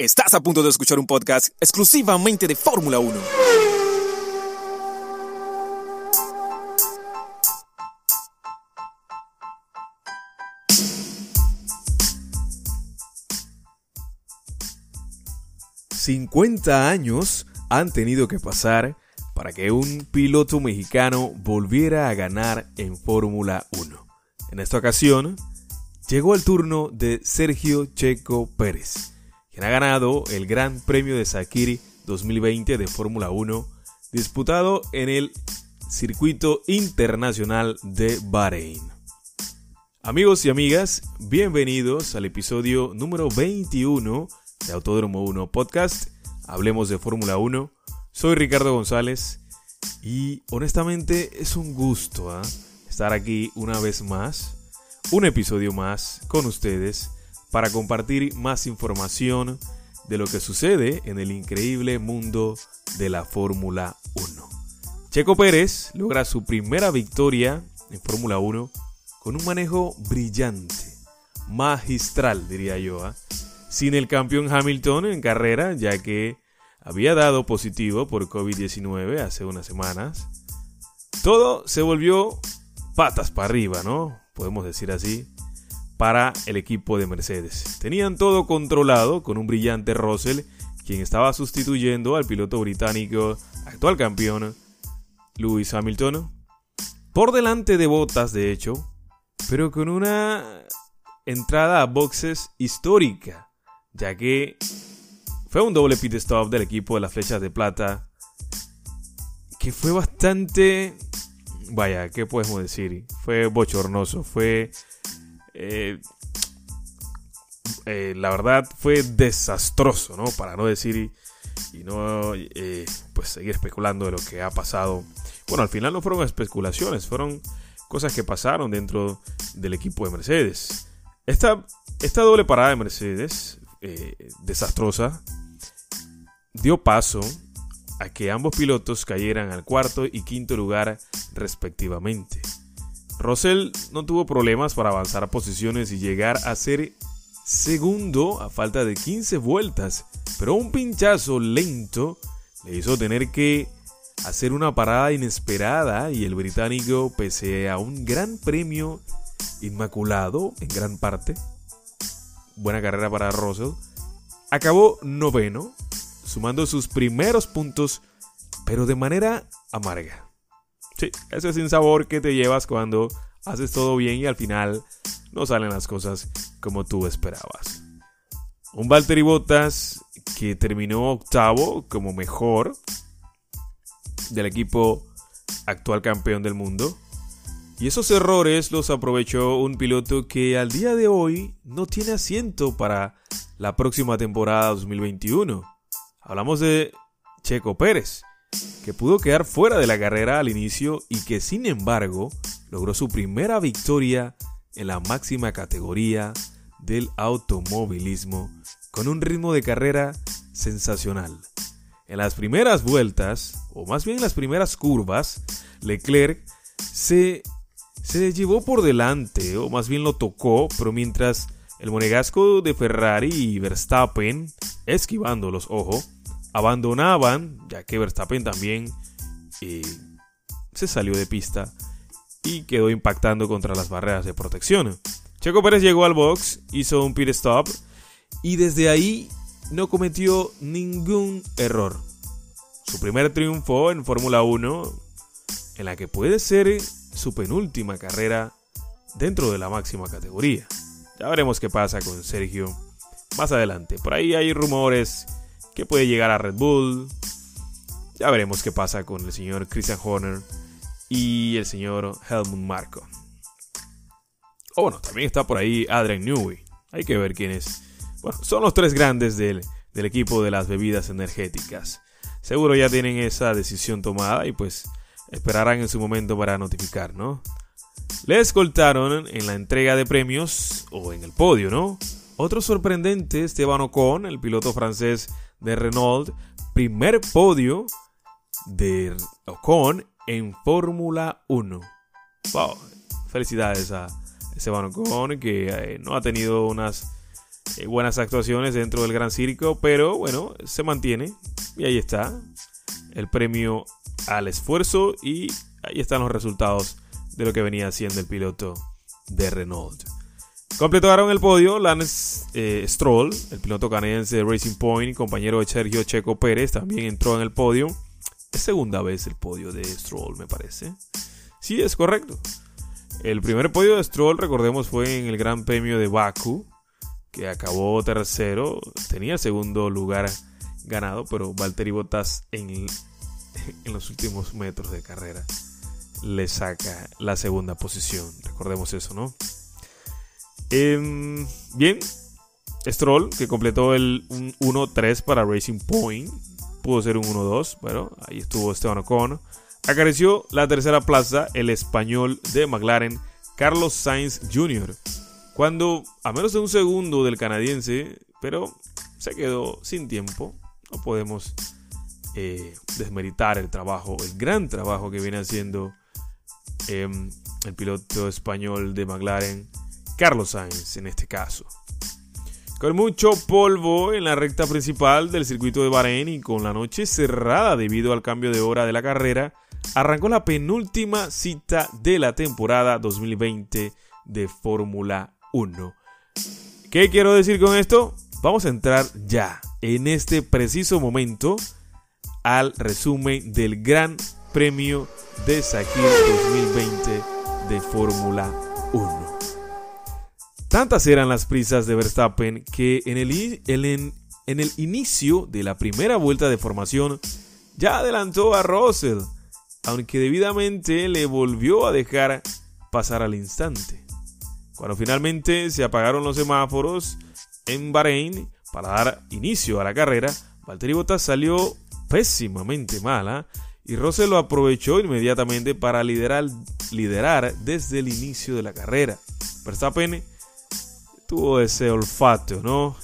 Estás a punto de escuchar un podcast exclusivamente de Fórmula 1. ...50 años han tenido que pasar para que un piloto mexicano volviera a ganar en Fórmula 1. En esta ocasión, llegó el turno de Sergio Checo Pérez, quien ha ganado el Gran Premio de Sakiri 2020 de Fórmula 1, disputado en el Circuito Internacional de Bahrein. Amigos y amigas, bienvenidos al episodio número 21 de Autódromo 1 Podcast. Hablemos de Fórmula 1 soy Ricardo González y honestamente es un gusto ¿ah? estar aquí una vez más, un episodio más con ustedes para compartir más información de lo que sucede en el increíble mundo de la Fórmula 1. Checo Pérez logra su primera victoria en Fórmula 1 con un manejo brillante, magistral diría yo, ¿ah? sin el campeón Hamilton en carrera, ya que había dado positivo por COVID-19 hace unas semanas. Todo se volvió patas para arriba, ¿no? Podemos decir así, para el equipo de Mercedes. Tenían todo controlado con un brillante Russell, quien estaba sustituyendo al piloto británico, actual campeón, Lewis Hamilton, por delante de Botas, de hecho, pero con una entrada a boxes histórica, ya que fue un doble pit stop del equipo de las flechas de plata. Que fue bastante... Vaya, ¿qué podemos decir? Fue bochornoso, fue... Eh, eh, la verdad fue desastroso, ¿no? Para no decir y, no eh, pues seguir especulando de lo que ha pasado. Bueno, al final no fueron especulaciones, fueron cosas que pasaron dentro del equipo de Mercedes. Esta, esta doble parada de Mercedes, desastrosa, dio paso a que ambos pilotos cayeran al cuarto y quinto lugar respectivamente. Russell no tuvo problemas para avanzar a posiciones y llegar a ser segundo a falta de 15 vueltas, pero un pinchazo lento le hizo tener que hacer una parada inesperada y el británico, pese a un gran premio inmaculado en gran parte, buena carrera para Russell, acabó noveno sumando sus primeros puntos, pero de manera amarga. Sí, ese sin sabor que te llevas cuando haces todo bien y al final no salen las cosas como tú esperabas. Un Valtteri Bottas que terminó octavo como mejor del equipo actual campeón del mundo. Y esos errores los aprovechó un piloto que al día de hoy no tiene asiento para la próxima temporada 2021. Hablamos de Checo Pérez, que pudo quedar fuera de la carrera al inicio y que sin embargo logró su primera victoria en la máxima categoría del automovilismo con un ritmo de carrera sensacional. En las primeras vueltas, o más bien en las primeras curvas, Leclerc se, se llevó por delante, o más bien lo tocó, pero mientras el monegasco de Ferrari y Verstappen, esquivando los ojos, abandonaban, ya que Verstappen también eh, se salió de pista y quedó impactando contra las barreras de protección. Checo Pérez llegó al box, hizo un pit stop y desde ahí no cometió ningún error. Su primer triunfo en Fórmula 1, en la que puede ser su penúltima carrera dentro de la máxima categoría. Ya veremos qué pasa con Sergio más adelante. Por ahí hay rumores que puede llegar a Red Bull. Ya veremos qué pasa con el señor Christian Horner y el señor Helmut Marko. O bueno, también está por ahí Adrian Newey. Hay que ver quién es. Bueno, son los tres grandes del, del equipo de las bebidas energéticas. Seguro ya tienen esa decisión tomada y pues esperarán en su momento para notificar, ¿no? Le escoltaron en la entrega de premios o en el podio, ¿no? Otro sorprendente, Esteban Ocon, el piloto francés de Renault, primer podio de Ocon en Fórmula 1. Wow, felicidades a Esteban Ocon que eh, no ha tenido unas eh, buenas actuaciones dentro del Gran Circo, pero bueno, se mantiene y ahí está el premio al esfuerzo y ahí están los resultados de lo que venía haciendo el piloto de Renault. Completaron el podio Lance eh, Stroll, el piloto canadiense de Racing Point, compañero de Sergio Checo Pérez, también entró en el podio. Es segunda vez el podio de Stroll, me parece. Sí, es correcto. El primer podio de Stroll, recordemos, fue en el Gran Premio de Baku, que acabó tercero. Tenía segundo lugar ganado, pero Valtteri Bottas en, en los últimos metros de carrera le saca la segunda posición. Recordemos eso, ¿no? Em, bien, Stroll, que completó el 1-3 para Racing Point, pudo ser un 1-2, pero ahí estuvo Esteban Ocon. Acarició la tercera plaza el español de McLaren, Carlos Sainz Jr., cuando a menos de un segundo del canadiense, pero se quedó sin tiempo. No podemos eh, desmeritar el trabajo, el gran trabajo que viene haciendo em, el piloto español de McLaren, Carlos Sainz en este caso. Con mucho polvo en la recta principal del circuito de Bahrein y con la noche cerrada debido al cambio de hora de la carrera, arrancó la penúltima cita de la temporada 2020 de Fórmula 1. ¿Qué quiero decir con esto? Vamos a entrar ya, en este preciso momento, al resumen del Gran Premio de Sakir 2020 de Fórmula 1. Tantas eran las prisas de Verstappen que en el, en el inicio de la primera vuelta de formación ya adelantó a Russell, aunque debidamente le volvió a dejar pasar al instante. Cuando finalmente se apagaron los semáforos en Bahrein para dar inicio a la carrera, Valtteri Bottas salió pésimamente mala y Russell lo aprovechó inmediatamente para liderar, liderar desde el inicio de la carrera. Verstappen tuvo ese olfato, ¿no?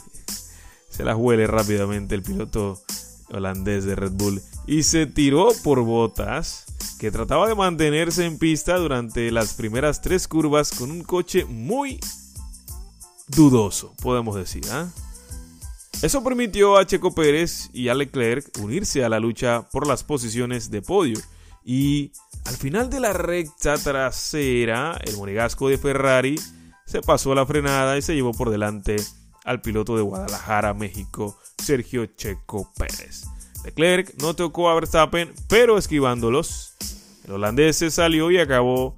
Se las huele rápidamente el piloto holandés de Red Bull y se tiró por botas que trataba de mantenerse en pista durante las primeras tres curvas con un coche muy dudoso, podemos decir. ¿ah? Eso permitió a Checo Pérez y a Leclerc unirse a la lucha por las posiciones de podio y al final de la recta trasera, el monegasco de Ferrari se pasó la frenada y se llevó por delante al piloto de Guadalajara, México, Sergio Checo Pérez. Leclerc no tocó a Verstappen, pero esquivándolos, el holandés se salió y acabó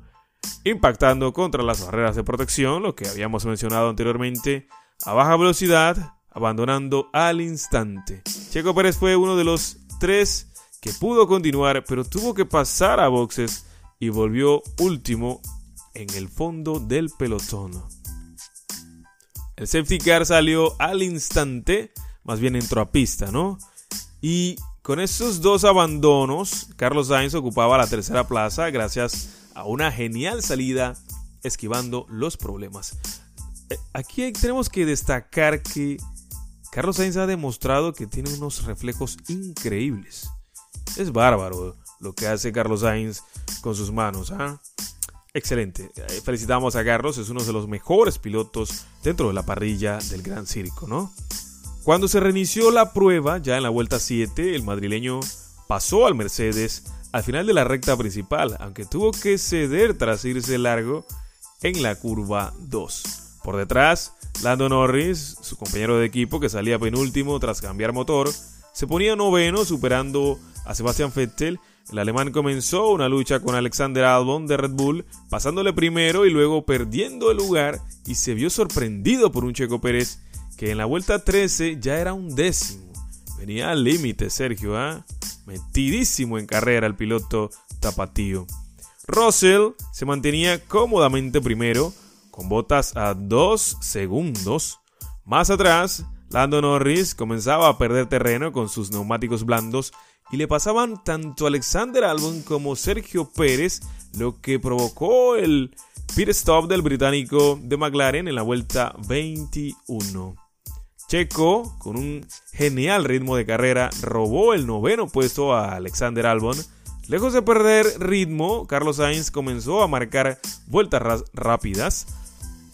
impactando contra las barreras de protección, lo que habíamos mencionado anteriormente, a baja velocidad, abandonando al instante. Checo Pérez fue uno de los tres que pudo continuar, pero tuvo que pasar a boxes y volvió último en el fondo del pelotón. El safety car salió al instante, más bien entró a pista, ¿no? Y con esos dos abandonos, Carlos Sainz ocupaba la tercera plaza gracias a una genial salida esquivando los problemas. Eh, aquí tenemos que destacar que Carlos Sainz ha demostrado que tiene unos reflejos increíbles. Es bárbaro lo que hace Carlos Sainz con sus manos. ¿ah? Excelente. Eh, felicitamos a Carlos, es uno de los mejores pilotos dentro de la parrilla del Gran Circo, ¿no? Cuando se reinició la prueba, ya en la vuelta 7, el madrileño pasó al Mercedes al final de la recta principal, aunque tuvo que ceder tras irse largo en la curva 2. Por detrás, Lando Norris, su compañero de equipo que salía penúltimo tras cambiar motor, se ponía noveno superando a Sebastian Vettel el alemán comenzó una lucha con Alexander Albon de Red Bull, pasándole primero y luego perdiendo el lugar y se vio sorprendido por un Checo Pérez que en la vuelta 13 ya era un décimo. Venía al límite Sergio, ¿ah? Metidísimo en carrera el piloto tapatío. Russell se mantenía cómodamente primero, con botas a 2 segundos. Más atrás, Lando Norris comenzaba a perder terreno con sus neumáticos blandos y le pasaban tanto Alexander Albon como Sergio Pérez, lo que provocó el pit stop del británico de McLaren en la vuelta 21. Checo, con un genial ritmo de carrera, robó el noveno puesto a Alexander Albon. Lejos de perder ritmo, Carlos Sainz comenzó a marcar vueltas rápidas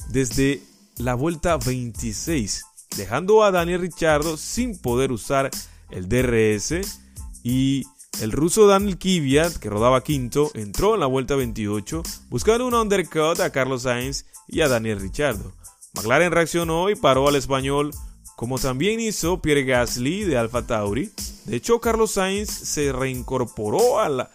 desde la vuelta 26 dejando a Daniel Ricciardo sin poder usar el DRS y el ruso Daniel Kvyat, que rodaba quinto, entró en la vuelta 28 buscando un undercut a Carlos Sainz y a Daniel Ricciardo. McLaren reaccionó y paró al español, como también hizo Pierre Gasly de Alfa Tauri. De hecho, Carlos Sainz se reincorporó a la,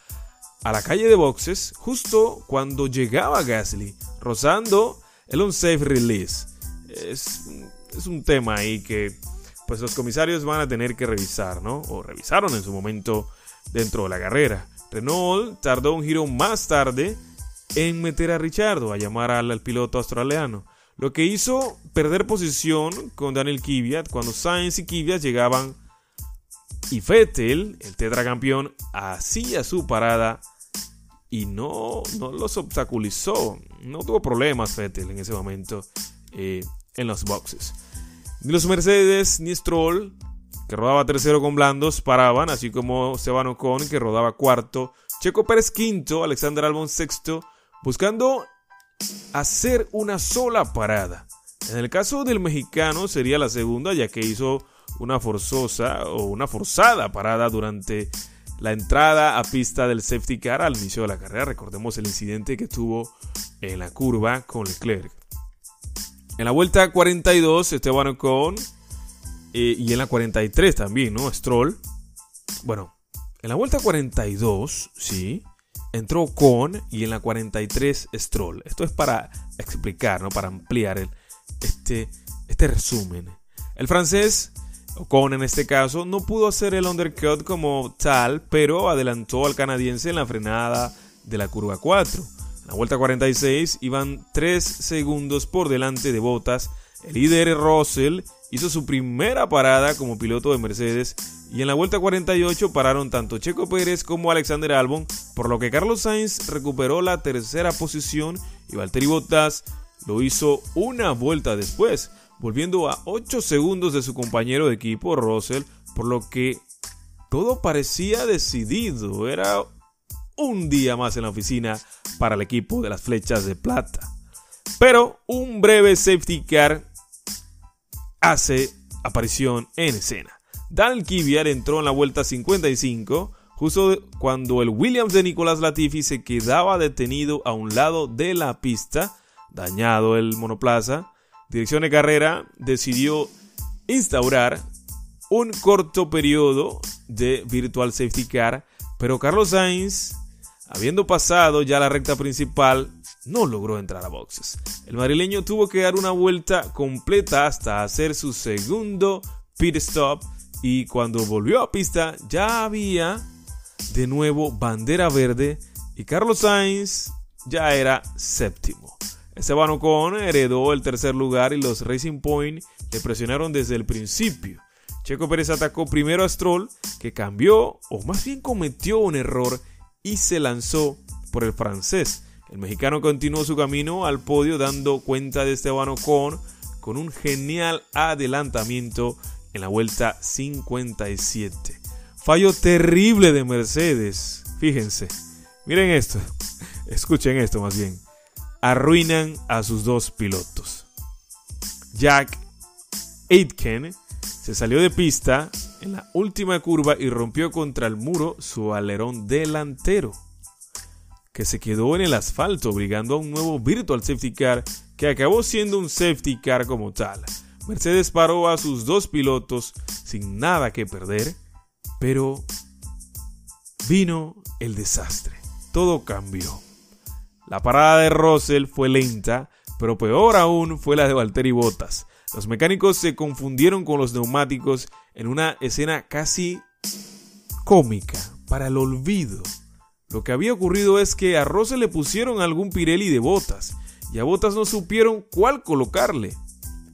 a la calle de boxes justo cuando llegaba Gasly, rozando el unsafe release. Es, es un tema ahí que pues los comisarios van a tener que revisar, ¿no? O revisaron en su momento dentro de la carrera. Renault tardó un giro más tarde en meter a Richardo, a llamar al, piloto australiano, lo que hizo perder posición con Daniel Kvyat cuando Sainz y Kvyat llegaban y Vettel, el tetracampeón, hacía su parada y no, no los obstaculizó. No tuvo problemas Vettel en ese momento eh, en los boxes. Ni los Mercedes ni Stroll, que rodaba tercero con blandos, paraban, así como Esteban Ocon, que rodaba cuarto, Checo Pérez quinto, Alexander Albon sexto, buscando hacer una sola parada. En el caso del mexicano sería la segunda, ya que hizo una forzosa o una forzada parada durante la entrada a pista del safety car al inicio de la carrera. Recordemos el incidente que tuvo en la curva con Leclerc. En la vuelta 42, Esteban Ocon. Eh, y en la 43 también, ¿no? Stroll. Bueno, en la vuelta 42, sí. Entró Ocon y en la 43 Stroll. Esto es para explicar, ¿no? Para ampliar el, este, este resumen. El francés Ocon en este caso no pudo hacer el undercut como tal, pero adelantó al canadiense en la frenada de la curva 4. En la vuelta 46 iban 3 segundos por delante de Bottas. El líder Russell hizo su primera parada como piloto de Mercedes y en la vuelta 48 pararon tanto Checo Pérez como Alexander Albon, por lo que Carlos Sainz recuperó la tercera posición y Valtteri Bottas lo hizo una vuelta después volviendo a 8 segundos de su compañero de equipo, Russell, por lo que todo parecía decidido. Era un día más en la oficina para el equipo de las flechas de plata. Pero un breve safety car hace aparición en escena. Daniel Kvyat entró en la vuelta 55, justo cuando el Williams de Nicolás Latifi se quedaba detenido a un lado de la pista, dañado el monoplaza, Dirección de Carrera decidió instaurar un corto periodo de Virtual Safety Car, pero Carlos Sainz, habiendo pasado ya la recta principal, no logró entrar a boxes. El madrileño tuvo que dar una vuelta completa hasta hacer su segundo pit stop y cuando volvió a pista ya había de nuevo bandera verde y Carlos Sainz ya era séptimo. Esteban Ocon heredó el tercer lugar y los Racing Point le presionaron desde el principio. Checo Pérez atacó primero a Stroll, que cambió o más bien cometió un error y se lanzó por el francés. El mexicano continuó su camino al podio dando cuenta de Esteban Ocon con un genial adelantamiento en la vuelta 57. Fallo terrible de Mercedes. Fíjense. Miren esto. Escuchen esto más bien arruinan a sus dos pilotos. Jack Aitken se salió de pista la última curva y rompió contra el muro su alerón delantero, que se quedó en el asfalto obligando a un nuevo virtual safety car que acabó siendo un safety car como tal. Mercedes paró a sus dos pilotos sin nada que perder, pero vino el desastre. Todo cambió. La parada de Russell fue lenta, pero peor aún fue la de Valtteri Bottas. Los mecánicos se confundieron con los neumáticos en una escena casi cómica, para el olvido. Lo que había ocurrido es que a Russell le pusieron algún Pirelli de botas y a Bottas no supieron cuál colocarle.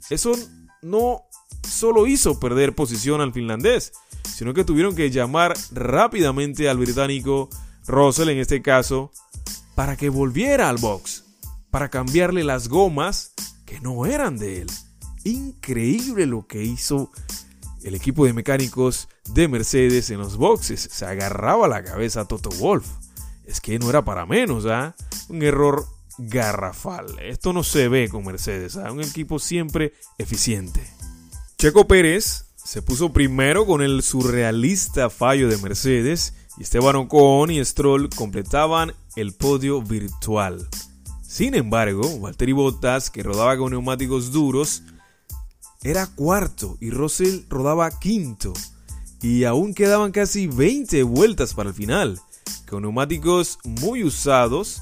Eso no solo hizo perder posición al finlandés, sino que tuvieron que llamar rápidamente al británico Russell en este caso para que volviera al box, para cambiarle las gomas que no eran de él. Increíble lo que hizo el equipo de mecánicos de Mercedes en los boxes. Se agarraba la cabeza a Toto Wolf. Es que no era para menos, ¿ah? Un error garrafal. Esto no se ve con Mercedes, ¿ah? Un equipo siempre eficiente. Checo Pérez se puso primero con el surrealista fallo de Mercedes y Esteban Ocon y Stroll completaban el podio virtual. Sin embargo, Valtteri Bottas, que rodaba con neumáticos duros, era cuarto y Russell rodaba quinto. Y aún quedaban casi 20 vueltas para el final. Con neumáticos muy usados,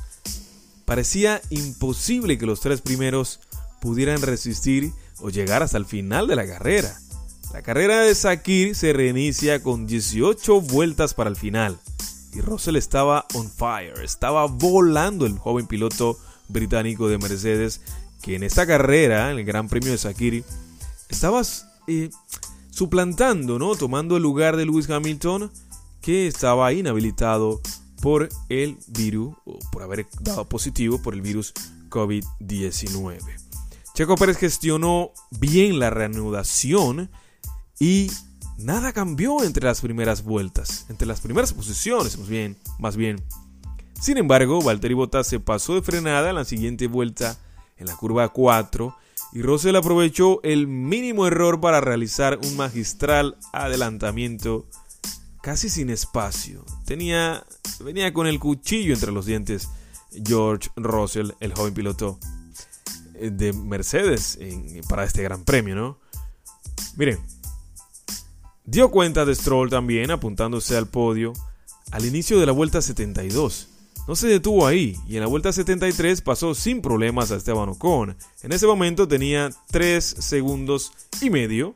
parecía imposible que los tres primeros pudieran resistir o llegar hasta el final de la carrera. La carrera de Sakir se reinicia con 18 vueltas para el final. Y Russell estaba on fire, estaba volando el joven piloto británico de Mercedes, que en esta carrera, en el Gran Premio de Sakiri, estaba eh, suplantando, ¿no? Tomando el lugar de Lewis Hamilton, que estaba inhabilitado por el virus, o por haber dado positivo por el virus COVID-19. Checo Pérez gestionó bien la reanudación y nada cambió entre las primeras vueltas, entre las primeras posiciones, más bien, más bien. Sin embargo, Valtteri Bottas se pasó de frenada en la siguiente vuelta en la curva 4 y Russell aprovechó el mínimo error para realizar un magistral adelantamiento casi sin espacio. Tenía venía con el cuchillo entre los dientes George Russell, el joven piloto eh, de Mercedes para este gran premio, ¿no? Miren, dio cuenta de Stroll también apuntándose al podio al inicio de la vuelta 72 no se detuvo ahí y en la vuelta 73 pasó sin problemas a Esteban Ocon. En ese momento tenía 3 segundos y medio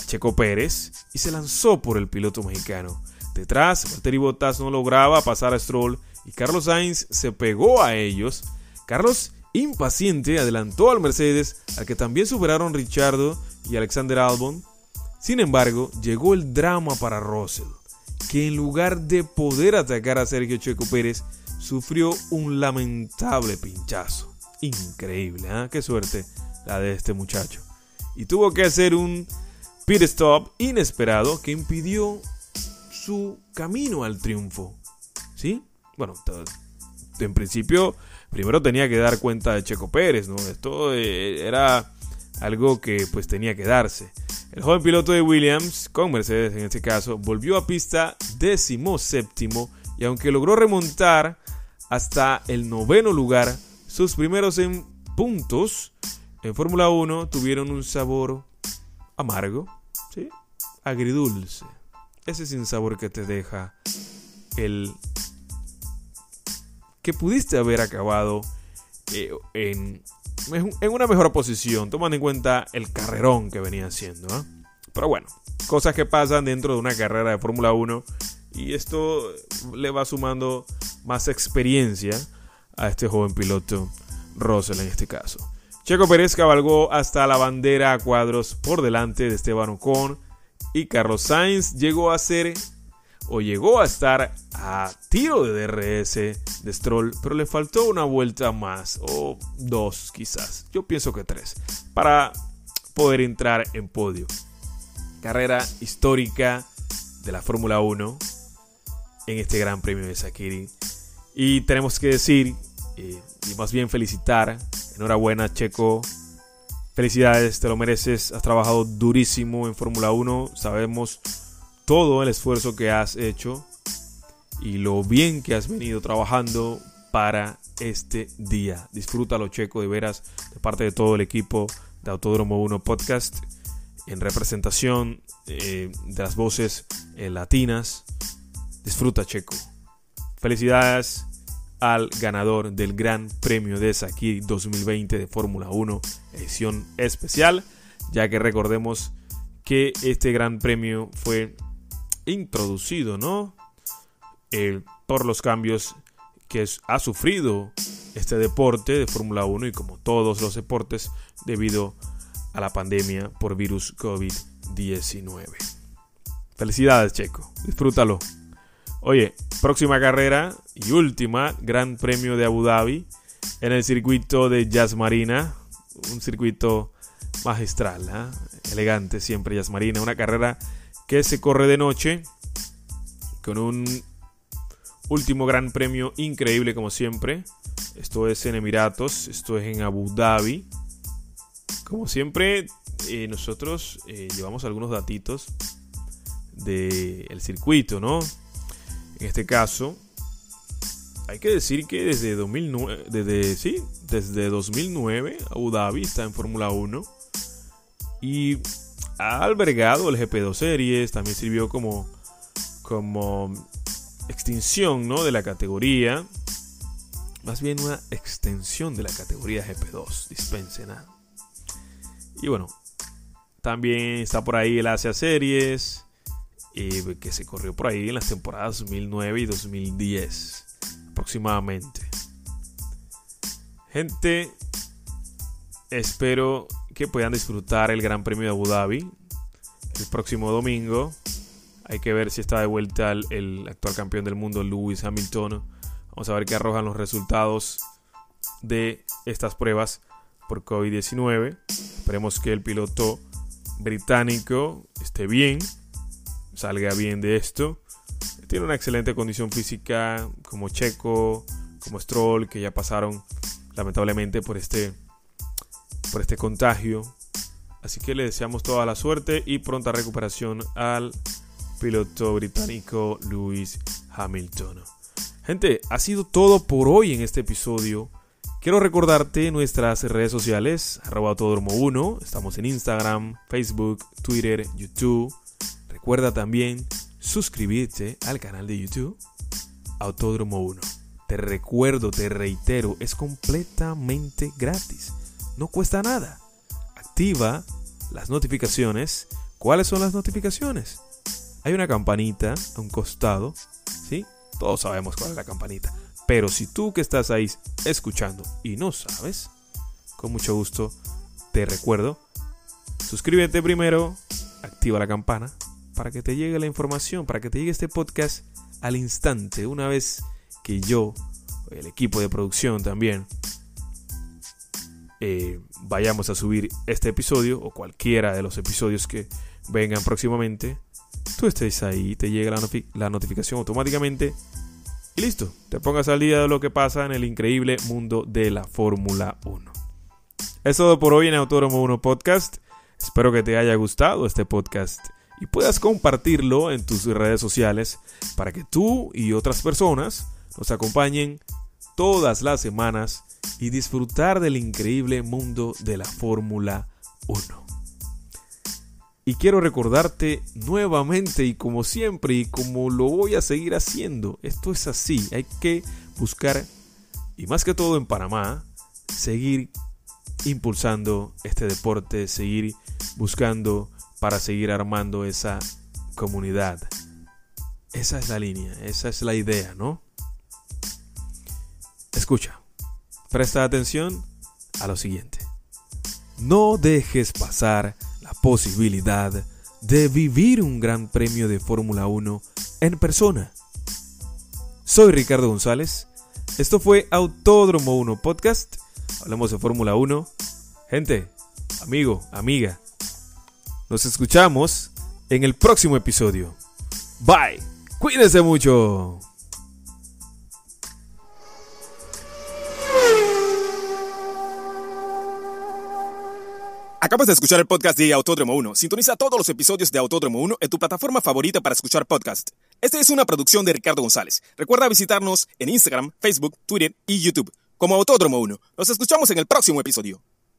a Checo Pérez y se lanzó por el piloto mexicano. Detrás, Valtteri Bottas no lograba pasar a Stroll y Carlos Sainz se pegó a ellos. Carlos, impaciente, adelantó al Mercedes, al que también superaron Richardo y Alexander Albon. Sin embargo, llegó el drama para Russell, que en lugar de poder atacar a Sergio Checo Pérez, sufrió un lamentable pinchazo. Increíble, ¿eh? Qué suerte la de este muchacho. Y tuvo que hacer un pit stop inesperado que impidió su camino al triunfo. ¿Sí? Bueno, en principio, primero tenía que dar cuenta de Checo Pérez, ¿no? Esto eh, era algo que pues tenía que darse. El joven piloto de Williams, con Mercedes en este caso, volvió a pista décimo séptimo y aunque logró remontar hasta el noveno lugar. Sus primeros en puntos en Fórmula 1 tuvieron un sabor amargo, ¿sí? agridulce. Ese sin sabor que te deja el que pudiste haber acabado eh, en, en, una mejor posición, tomando en cuenta el carrerón que venía haciendo. ¿eh? Pero bueno, cosas que pasan dentro de una carrera de Fórmula 1 y esto le va sumando más experiencia a este joven piloto, Russell en este caso. Checo Pérez cabalgó hasta la bandera a cuadros por delante de Esteban Ocon y Carlos Sainz llegó a ser o llegó a estar a tiro de DRS de Stroll, pero le faltó una vuelta más o dos quizás, yo pienso que tres, para poder entrar en podio. Carrera histórica de la Fórmula 1 en este Gran Premio de Sakiri. Y tenemos que decir, eh, y más bien felicitar, enhorabuena Checo, felicidades, te lo mereces, has trabajado durísimo en Fórmula 1, sabemos todo el esfuerzo que has hecho y lo bien que has venido trabajando para este día. Disfrútalo Checo, de veras, de parte de todo el equipo de Autódromo 1 Podcast, en representación eh, de las voces eh, latinas Disfruta, Checo. Felicidades al ganador del Gran Premio de Sakir 2020 de Fórmula 1, edición especial, ya que recordemos que este Gran Premio fue introducido, ¿no? por los cambios que ha sufrido este deporte de Fórmula 1 y como todos los deportes debido a la pandemia por virus COVID-19. Felicidades, Checo. Disfrútalo. Oye, próxima carrera y última, Gran Premio de Abu Dhabi en el circuito de Jazz Marina, un circuito magistral, ¿ah? elegante siempre Jazz Marina, una carrera que se corre de noche con un último Gran Premio increíble como siempre. Esto es en Emiratos, esto es en Abu Dhabi, Como siempre, eh, nosotros eh, llevamos algunos datitos del circuito, ¿no? En este caso, hay que decir que desde 2009, desde, sí, desde 2009 Abu Dhabi está en Fórmula 1 y ha albergado el GP2 Series, también sirvió como, como extinción ¿no? de la categoría, más bien una extensión de la categoría GP2, dispensen. Y bueno, también está por ahí el Asia Series, eh, que se corrió por ahí en las temporadas 2009 y 2010 aproximadamente. Gente, espero que puedan disfrutar el Gran Premio de Abu Dhabi el próximo domingo. Hay que ver si está de vuelta el, actual campeón del mundo, Lewis Hamilton. Vamos a ver qué arrojan los resultados de estas pruebas por COVID-19. Esperemos que el piloto británico esté bien, salga bien de esto. Tiene una excelente condición física como Checo, como Stroll, que ya pasaron lamentablemente por este, por este contagio. Así que le deseamos toda la suerte y pronta recuperación al piloto británico Lewis Hamilton. Gente, ha sido todo por hoy en este episodio. Quiero recordarte nuestras redes sociales, arroba autódromo 1, estamos en Instagram, Facebook, Twitter, YouTube. Recuerda también suscribirte al canal de YouTube Autódromo 1. Te recuerdo, te reitero, es completamente gratis. No cuesta nada. Activa las notificaciones. ¿Cuáles son las notificaciones? Hay una campanita a un costado, ¿sí? Todos sabemos cuál es la campanita. Pero si tú que estás ahí escuchando y no sabes, con mucho gusto te recuerdo, suscríbete primero, activa la campana para que te llegue la información, para que te llegue este podcast al instante, una vez que yo, el equipo de producción también, eh, vayamos a subir este episodio o cualquiera de los episodios que vengan próximamente, tú estés ahí, te llega la, la notificación automáticamente y listo, te pongas al día de lo que pasa en el increíble mundo de la Fórmula 1. Es todo por hoy en Autódromo 1 Podcast. Espero que te haya gustado este podcast y puedas compartirlo en tus redes sociales para que tú y otras personas nos acompañen todas las semanas y disfrutar del increíble mundo de la Fórmula 1. Y quiero recordarte nuevamente y como siempre y como lo voy a seguir haciendo, esto es así, hay que buscar, y más que todo en Panamá, seguir impulsando este deporte, seguir buscando para seguir armando esa comunidad. Esa es la línea, esa es la idea, ¿no? Escucha, presta atención a lo siguiente. No dejes pasar la posibilidad de vivir un gran premio de Fórmula 1 en persona. Soy Ricardo González. Esto fue Autódromo 1 Podcast. Hablamos de Fórmula 1. Gente, amigo, amiga, nos escuchamos en el próximo episodio. Bye. Cuídense mucho. Acabas de escuchar el podcast de Autódromo 1. Sintoniza todos los episodios de Autódromo 1 en tu plataforma favorita para escuchar podcast. Esta es una producción de Ricardo González. Recuerda visitarnos en Instagram, Facebook, Twitter y YouTube como Autódromo 1. Nos escuchamos en el próximo episodio.